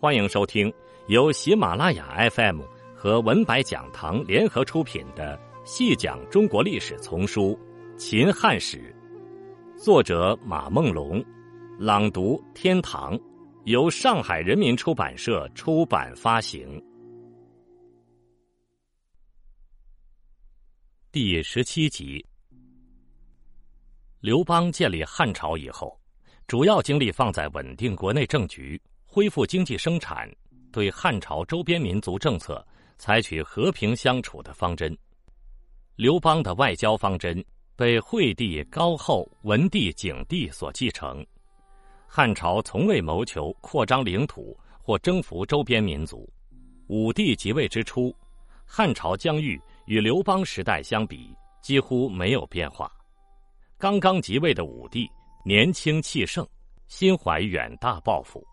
欢迎收听由喜马拉雅 FM 和文白讲堂联合出品的《细讲中国历史丛书·秦汉史》，作者马梦龙，朗读天堂，由上海人民出版社出版发行。第十七集，刘邦建立汉朝以后，主要精力放在稳定国内政局。恢复经济生产，对汉朝周边民族政策采取和平相处的方针。刘邦的外交方针被惠帝高后、文帝景帝所继承。汉朝从未谋求扩张领土或征服周边民族。武帝即位之初，汉朝疆域与刘邦时代相比几乎没有变化。刚刚即位的武帝年轻气盛，心怀远大抱负。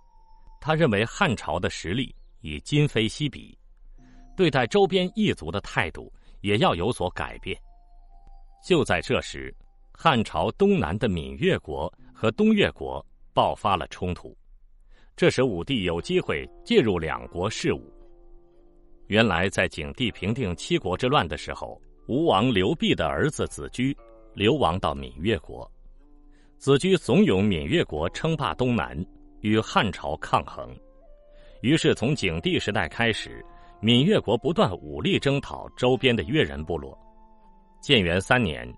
他认为汉朝的实力已今非昔比，对待周边异族的态度也要有所改变。就在这时，汉朝东南的闽越国和东越国爆发了冲突，这使武帝有机会介入两国事务。原来，在景帝平定七国之乱的时候，吴王刘濞的儿子子居流亡到闽越国，子居怂恿闽越国称霸东南。与汉朝抗衡，于是从景帝时代开始，闽越国不断武力征讨周边的越人部落。建元三年，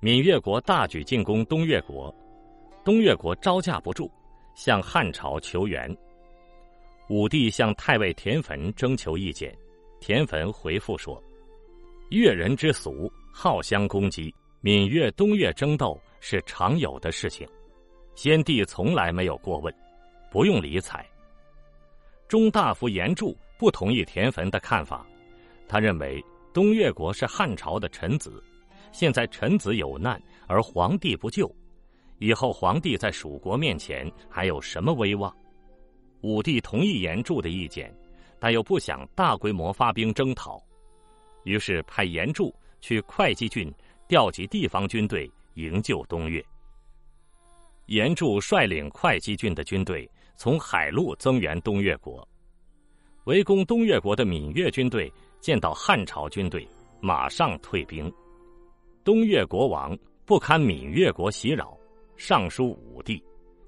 闽越国大举进攻东越国，东越国招架不住，向汉朝求援。武帝向太尉田汾征求意见，田汾回复说：“越人之俗，好相攻击，闽越、东越争斗是常有的事情，先帝从来没有过问。”不用理睬。中大夫严柱不同意田汾的看法，他认为东越国是汉朝的臣子，现在臣子有难而皇帝不救，以后皇帝在蜀国面前还有什么威望？武帝同意严柱的意见，但又不想大规模发兵征讨，于是派严柱去会稽郡调集地方军队营救东越。严柱率领会稽郡的军队。从海路增援东越国，围攻东越国的闽越军队见到汉朝军队，马上退兵。东越国王不堪闽越国袭扰，上书武帝，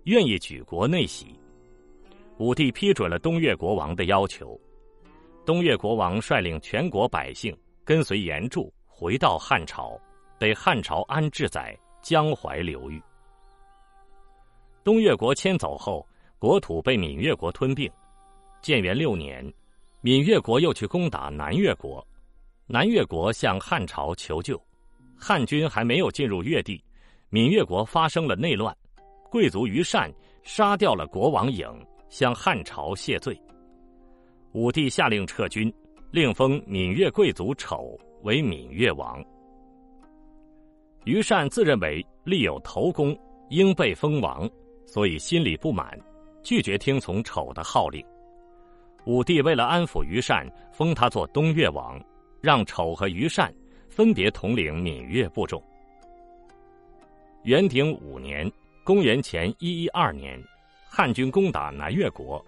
愿意举国内喜。武帝批准了东越国王的要求。东越国王率领全国百姓跟随严柱回到汉朝，被汉朝安置在江淮流域。东越国迁走后。国土被闽越国吞并。建元六年，闽越国又去攻打南越国，南越国向汉朝求救。汉军还没有进入越地，闽越国发生了内乱，贵族于善杀掉了国王颖，向汉朝谢罪。武帝下令撤军，令封闽越贵族丑为闽越王。于善自认为立有头功，应被封王，所以心里不满。拒绝听从丑的号令，武帝为了安抚于善，封他做东越王，让丑和于善分别统领闽越部众。元鼎五年（公元前一一二年），汉军攻打南越国，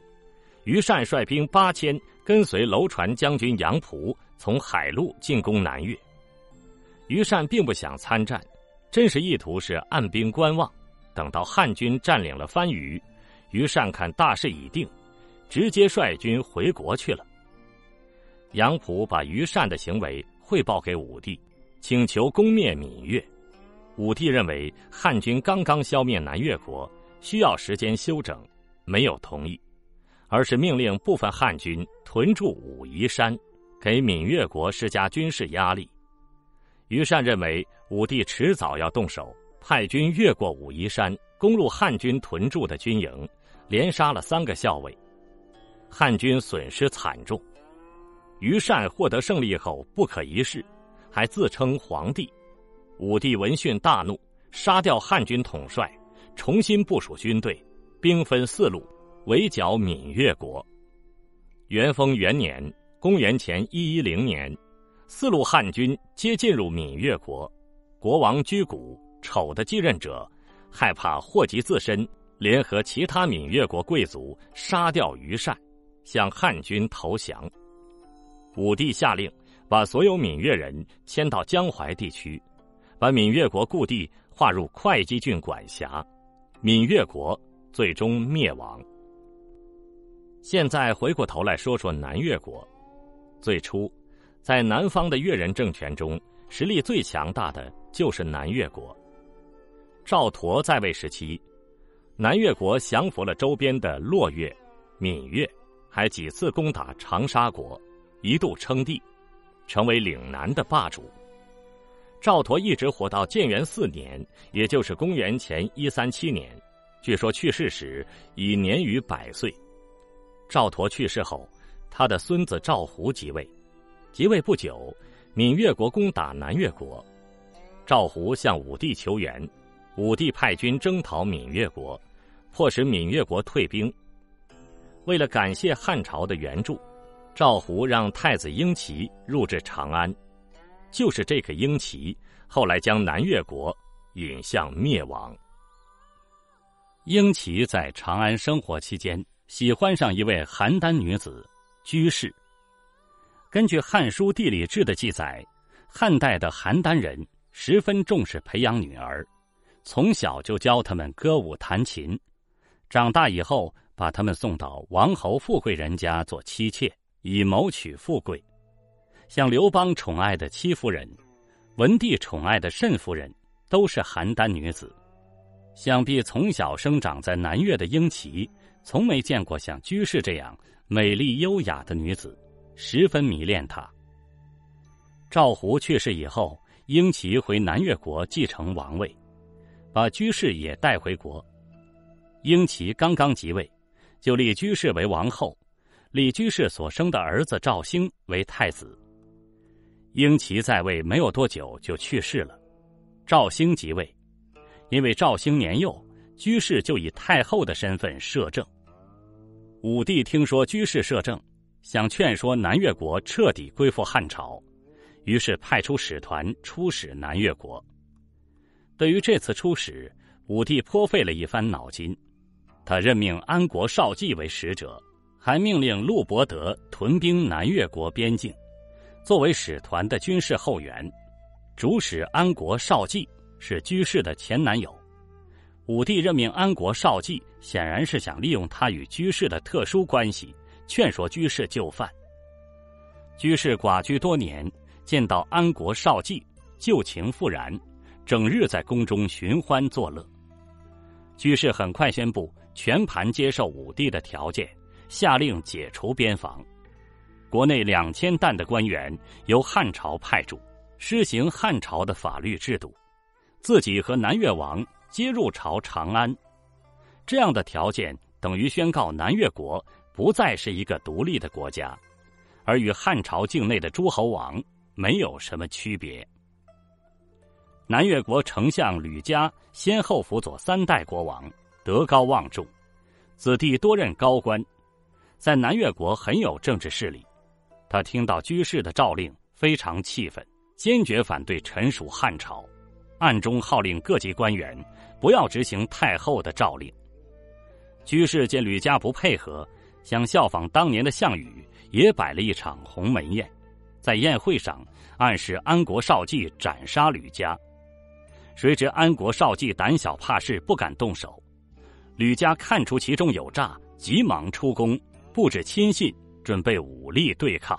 于善率兵八千，跟随楼船将军杨仆从海路进攻南越。于善并不想参战，真实意图是按兵观望，等到汉军占领了番禺。于善看大势已定，直接率军回国去了。杨溥把于善的行为汇报给武帝，请求攻灭闽越。武帝认为汉军刚刚消灭南越国，需要时间休整，没有同意，而是命令部分汉军屯驻武夷山，给闽越国施加军事压力。于善认为武帝迟早要动手，派军越过武夷山，攻入汉军屯驻的军营。连杀了三个校尉，汉军损失惨重。于善获得胜利后不可一世，还自称皇帝。武帝闻讯大怒，杀掉汉军统帅，重新部署军队，兵分四路围剿闽越国。元丰元年（公元前一一零年），四路汉军皆进入闽越国。国王居谷丑的继任者，害怕祸及自身。联合其他闽越国贵族杀掉于善，向汉军投降。武帝下令把所有闽越人迁到江淮地区，把闽越国故地划入会稽郡管辖，闽越国最终灭亡。现在回过头来说说南越国，最初，在南方的越人政权中，实力最强大的就是南越国。赵佗在位时期，南越国降服了周边的洛越、闽越，还几次攻打长沙国。一度称帝，成为岭南的霸主。赵佗一直活到建元四年，也就是公元前一三七年，据说去世时已年逾百岁。赵佗去世后，他的孙子赵胡即位。即位不久，闽越国攻打南越国，赵胡向武帝求援，武帝派军征讨闽越国，迫使闽越国退兵。为了感谢汉朝的援助。赵胡让太子婴齐入至长安，就是这个婴齐，后来将南越国引向灭亡。婴齐在长安生活期间，喜欢上一位邯郸女子居士。根据《汉书·地理志》的记载，汉代的邯郸人十分重视培养女儿，从小就教他们歌舞弹琴，长大以后把他们送到王侯富贵人家做妻妾。以谋取富贵，像刘邦宠爱的戚夫人，文帝宠爱的慎夫人，都是邯郸女子。想必从小生长在南越的英齐，从没见过像居士这样美丽优雅的女子，十分迷恋她。赵胡去世以后，英齐回南越国继承王位，把居士也带回国。英齐刚刚即位，就立居士为王后。李居士所生的儿子赵兴为太子。英齐在位没有多久就去世了，赵兴即位。因为赵兴年幼，居士就以太后的身份摄政。武帝听说居士摄政，想劝说南越国彻底归附汉朝，于是派出使团出使南越国。对于这次出使，武帝颇费了一番脑筋，他任命安国少季为使者。还命令陆伯德屯兵南越国边境，作为使团的军事后援。主使安国少季是居士的前男友。武帝任命安国少季，显然是想利用他与居士的特殊关系，劝说居士就范。居士寡居多年，见到安国少季，旧情复燃，整日在宫中寻欢作乐。居士很快宣布全盘接受武帝的条件。下令解除边防，国内两千担的官员由汉朝派驻，施行汉朝的法律制度，自己和南越王皆入朝长安。这样的条件等于宣告南越国不再是一个独立的国家，而与汉朝境内的诸侯王没有什么区别。南越国丞相吕嘉先后辅佐三代国王，德高望重，子弟多任高官。在南越国很有政治势力，他听到居士的诏令，非常气愤，坚决反对臣属汉朝，暗中号令各级官员不要执行太后的诏令。居士见吕家不配合，想效仿当年的项羽，也摆了一场鸿门宴，在宴会上暗示安国少季斩杀吕家。谁知安国少季胆小怕事，不敢动手。吕家看出其中有诈，急忙出宫。布置亲信，准备武力对抗。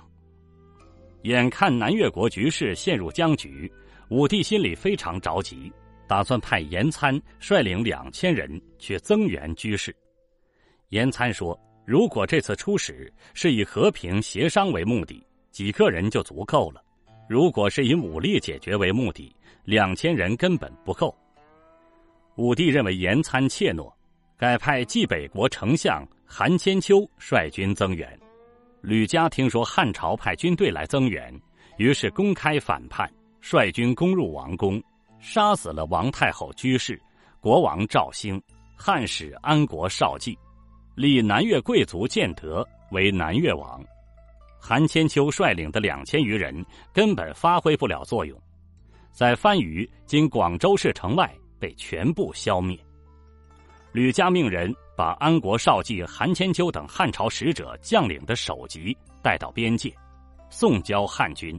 眼看南越国局势陷入僵局，武帝心里非常着急，打算派严参率领两千人去增援居士。严参说：“如果这次出使是以和平协商为目的，几个人就足够了；如果是以武力解决为目的，两千人根本不够。”武帝认为严参怯懦，改派冀北国丞相。韩千秋率军增援，吕嘉听说汉朝派军队来增援，于是公开反叛，率军攻入王宫，杀死了王太后居士、国王赵兴、汉使安国少季，立南越贵族建德为南越王。韩千秋率领的两千余人根本发挥不了作用，在番禺（今广州市城外）被全部消灭。吕嘉命人把安国少季韩千秋等汉朝使者将领的首级带到边界，送交汉军。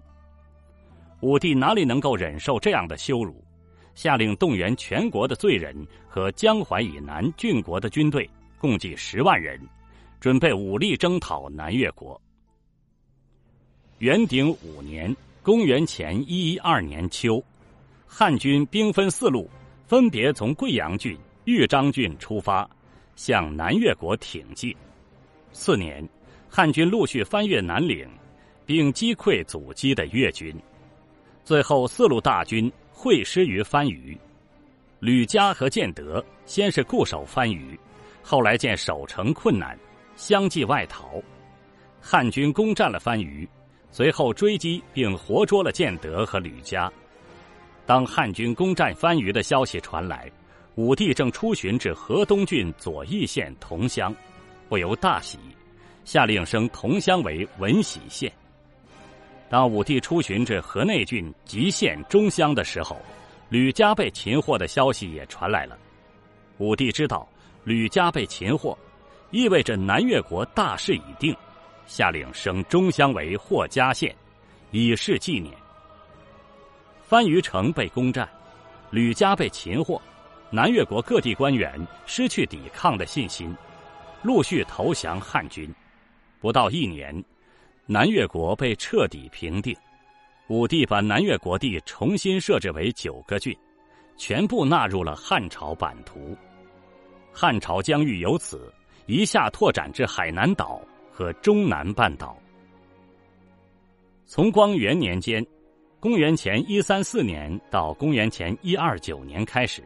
武帝哪里能够忍受这样的羞辱？下令动员全国的罪人和江淮以南郡国的军队，共计十万人，准备武力征讨南越国。元鼎五年（公元前一一二年秋），汉军兵分四路，分别从贵阳郡、豫章郡出发，向南越国挺进。次年，汉军陆续翻越南岭，并击溃阻击的越军。最后，四路大军会师于番禺。吕嘉和建德先是固守番禺，后来见守城困难，相继外逃。汉军攻占了番禺，随后追击并活捉了建德和吕嘉。当汉军攻占番禺的消息传来，武帝正出巡至河东郡左翼县桐乡，不由大喜，下令升桐乡为文喜县。当武帝出巡至河内郡吉县中乡的时候，吕家被擒获的消息也传来了。武帝知道吕家被擒获，意味着南越国大势已定，下令升中乡为霍家县，以示纪念。番禺城被攻占，吕家被擒获，南越国各地官员失去抵抗的信心，陆续投降汉军。不到一年。南越国被彻底平定，武帝把南越国地重新设置为九个郡，全部纳入了汉朝版图。汉朝疆域由此一下拓展至海南岛和中南半岛。从光元年间（公元前一三四年到公元前一二九年）开始，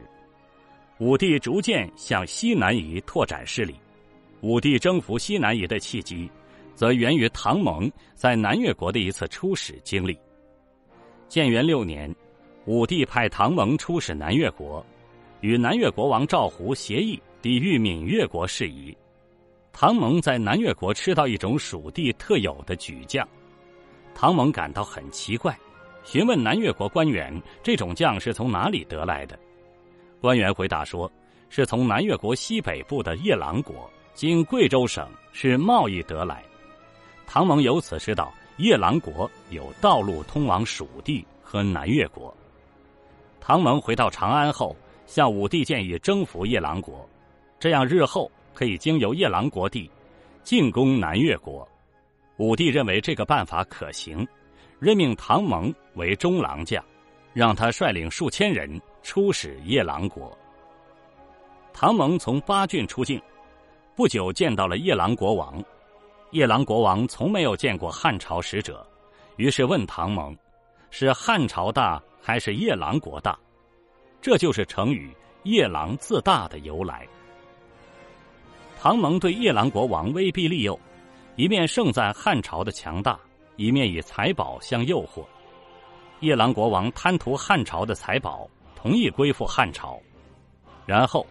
武帝逐渐向西南夷拓展势力。武帝征服西南夷的契机。则源于唐蒙在南越国的一次出使经历。建元六年，武帝派唐蒙出使南越国，与南越国王赵胡协议抵御闽越国事宜。唐蒙在南越国吃到一种蜀地特有的莒酱，唐蒙感到很奇怪，询问南越国官员这种酱是从哪里得来的。官员回答说，是从南越国西北部的夜郎国经贵州省是贸易得来。唐蒙由此知道夜郎国有道路通往蜀地和南越国。唐蒙回到长安后，向武帝建议征服夜郎国，这样日后可以经由夜郎国地进攻南越国。武帝认为这个办法可行，任命唐蒙为中郎将，让他率领数千人出使夜郎国。唐蒙从巴郡出境，不久见到了夜郎国王。夜郎国王从没有见过汉朝使者，于是问唐蒙：“是汉朝大还是夜郎国大？”这就是成语“夜郎自大”的由来。唐蒙对夜郎国王威逼利诱，一面盛赞汉朝的强大，一面以财宝相诱惑。夜郎国王贪图汉朝的财宝，同意归附汉朝。然后，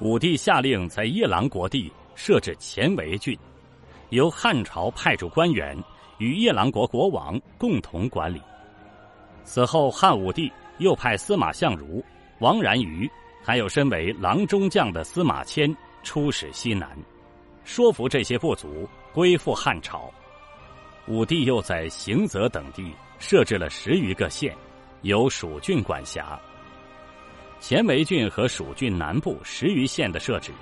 武帝下令在夜郎国地设置前围郡。由汉朝派驻官员与夜郎国国王共同管理。此后，汉武帝又派司马相如、王然于，还有身为郎中将的司马迁出使西南，说服这些部族归附汉朝。武帝又在行泽等地设置了十余个县，由蜀郡管辖。前为郡和蜀郡南部十余县的设置，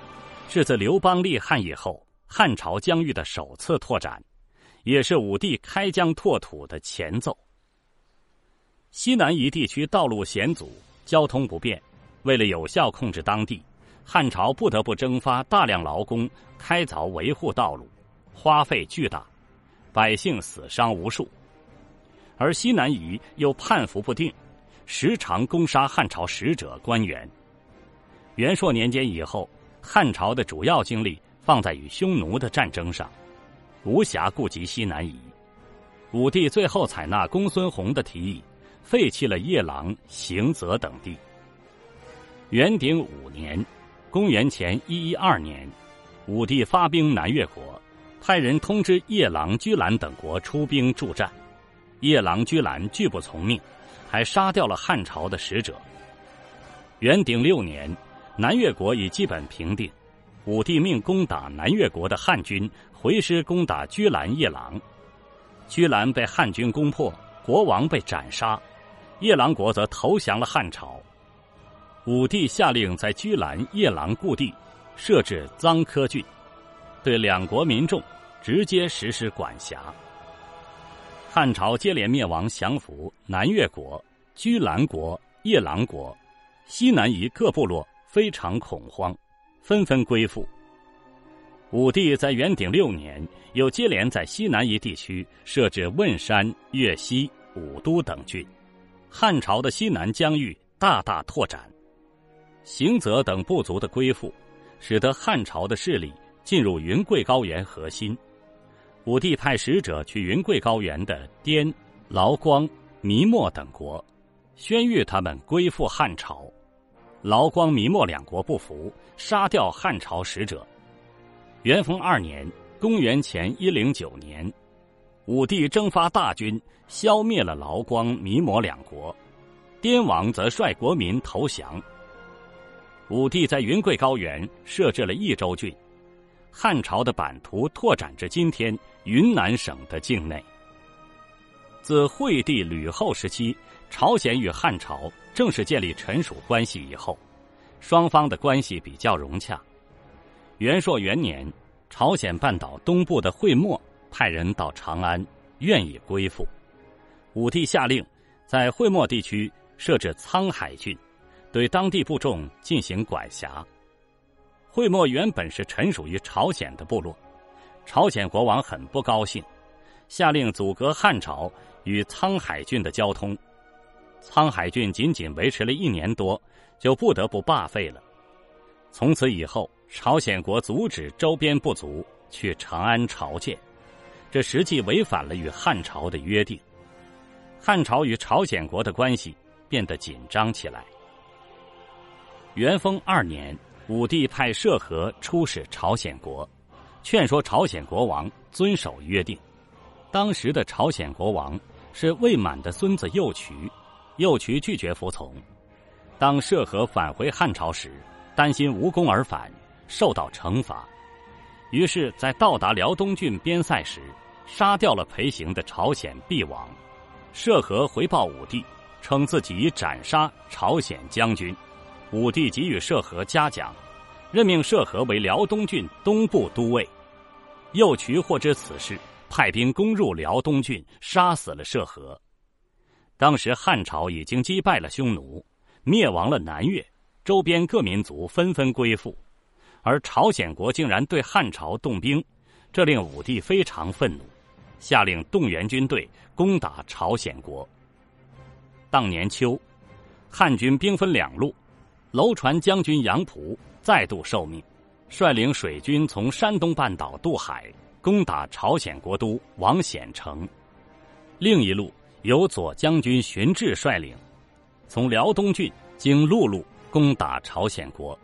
是自刘邦立汉以后。汉朝疆域的首次拓展，也是武帝开疆拓土的前奏。西南夷地区道路险阻，交通不便，为了有效控制当地，汉朝不得不征发大量劳工开凿维护道路，花费巨大，百姓死伤无数。而西南夷又叛服不定，时常攻杀汉朝使者官员。元朔年间以后，汉朝的主要精力。放在与匈奴的战争上，无暇顾及西南夷。武帝最后采纳公孙弘的提议，废弃了夜郎、行泽等地。元鼎五年（公元前一一二年），武帝发兵南越国，派人通知夜郎、居兰等国出兵助战。夜郎、居兰拒不从命，还杀掉了汉朝的使者。元鼎六年，南越国已基本平定。武帝命攻打南越国的汉军回师攻打居兰夜郎，居兰被汉军攻破，国王被斩杀，夜郎国则投降了汉朝。武帝下令在居兰、夜郎故地设置臧科郡，对两国民众直接实施管辖。汉朝接连灭亡降服南越国、居兰国、夜郎国，西南夷各部落非常恐慌，纷纷归附。武帝在元鼎六年，又接连在西南夷地区设置汶山、越西、武都等郡，汉朝的西南疆域大大拓展。行则等部族的归附，使得汉朝的势力进入云贵高原核心。武帝派使者去云贵高原的滇、劳光、弥莫等国，宣谕他们归附汉朝。劳光、弥莫两国不服，杀掉汉朝使者。元丰二年（公元前一零九年），武帝征发大军，消灭了劳光、弥莫两国。滇王则率国民投降。武帝在云贵高原设置了益州郡。汉朝的版图拓展至今天云南省的境内。自惠帝吕后时期，朝鲜与汉朝正式建立臣属关系以后，双方的关系比较融洽。元朔元年，朝鲜半岛东部的惠墨派人到长安，愿意归附。武帝下令在惠墨地区设置沧海郡，对当地部众进行管辖。惠墨原本是臣属于朝鲜的部落，朝鲜国王很不高兴，下令阻隔汉朝与沧海郡的交通。沧海郡仅仅维持了一年多，就不得不罢废了。从此以后，朝鲜国阻止周边部族去长安朝见，这实际违反了与汉朝的约定。汉朝与朝鲜国的关系变得紧张起来。元丰二年。武帝派涉河出使朝鲜国，劝说朝鲜国王遵守约定。当时的朝鲜国王是魏满的孙子右渠，右渠拒绝服从。当涉河返回汉朝时，担心无功而返，受到惩罚，于是，在到达辽东郡边塞时，杀掉了陪行的朝鲜毕王。涉河回报武帝，称自己斩杀朝鲜将军。武帝给予涉河嘉奖，任命涉河为辽东郡东部都尉。右渠获知此事，派兵攻入辽东郡，杀死了涉河。当时汉朝已经击败了匈奴，灭亡了南越，周边各民族纷纷归附，而朝鲜国竟然对汉朝动兵，这令武帝非常愤怒，下令动员军队攻打朝鲜国。当年秋，汉军兵分两路。楼船将军杨仆再度受命，率领水军从山东半岛渡海，攻打朝鲜国都王显城；另一路由左将军荀志率领，从辽东郡经陆路攻打朝鲜国。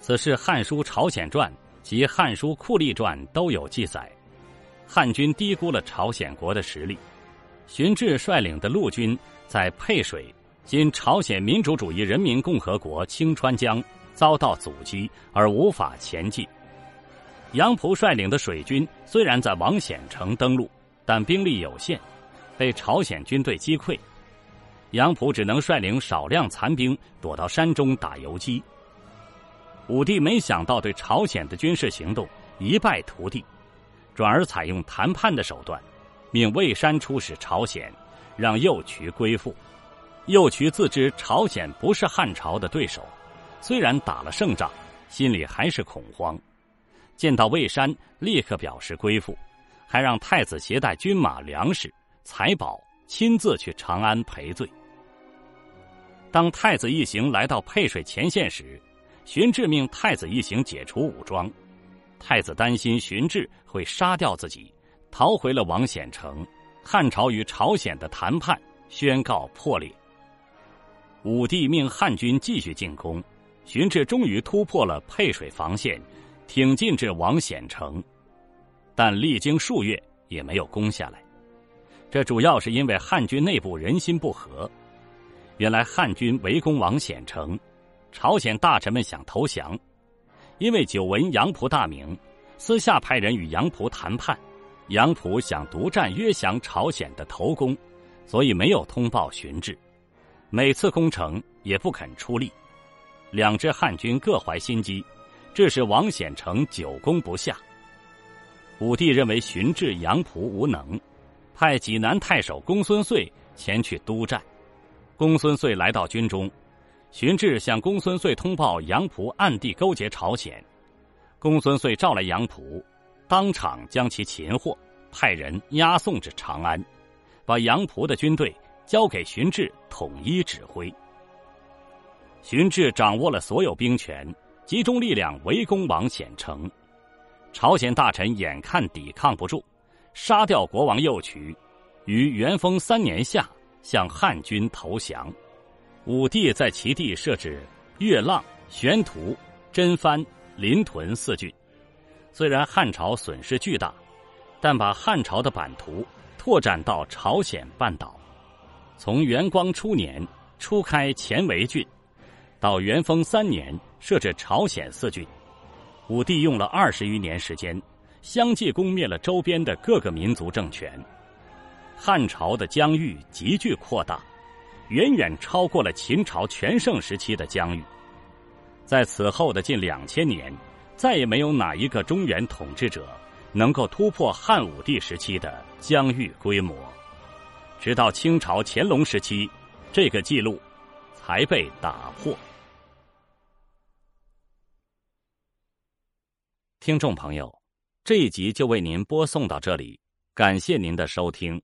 此事《汉书·朝鲜传》及《汉书·酷吏传》都有记载。汉军低估了朝鲜国的实力，荀志率领的陆军在沛水。今朝鲜民主主义人民共和国清川江遭到阻击而无法前进。杨仆率领的水军虽然在王显城登陆，但兵力有限，被朝鲜军队击溃。杨浦只能率领少量残兵躲到山中打游击。武帝没想到对朝鲜的军事行动一败涂地，转而采用谈判的手段，命魏山出使朝鲜，让右渠归附。右渠自知朝鲜不是汉朝的对手，虽然打了胜仗，心里还是恐慌。见到魏山，立刻表示归附，还让太子携带军马、粮食、财宝，亲自去长安赔罪。当太子一行来到沛水前线时，荀志命太子一行解除武装。太子担心荀志会杀掉自己，逃回了王显城。汉朝与朝鲜的谈判宣告破裂。武帝命汉军继续进攻，荀彧终于突破了沛水防线，挺进至王显城，但历经数月也没有攻下来。这主要是因为汉军内部人心不和。原来汉军围攻王显城，朝鲜大臣们想投降，因为久闻杨仆大名，私下派人与杨仆谈判。杨仆想独占约降朝鲜的头功，所以没有通报荀彧。每次攻城也不肯出力，两支汉军各怀心机，致使王显成久攻不下。武帝认为荀志、杨仆无能，派济南太守公孙遂前去督战。公孙遂来到军中。荀志向公孙遂通报杨仆暗地勾结朝鲜，公孙遂召来杨仆，当场将其擒获，派人押送至长安，把杨仆的军队交给荀志统一指挥。荀志掌握了所有兵权，集中力量围攻王显城，朝鲜大臣眼看抵抗不住，杀掉国王右渠，于元丰三年夏向汉军投降。武帝在其地设置月浪、玄图、真藩、临屯四郡。虽然汉朝损失巨大，但把汉朝的版图拓展到朝鲜半岛。从元光初年初开前为郡，到元丰三年设置朝鲜四郡，武帝用了二十余年时间，相继攻灭了周边的各个民族政权。汉朝的疆域急剧扩大。远远超过了秦朝全盛时期的疆域，在此后的近两千年，再也没有哪一个中原统治者能够突破汉武帝时期的疆域规模，直到清朝乾隆时期，这个记录才被打破。听众朋友，这一集就为您播送到这里，感谢您的收听。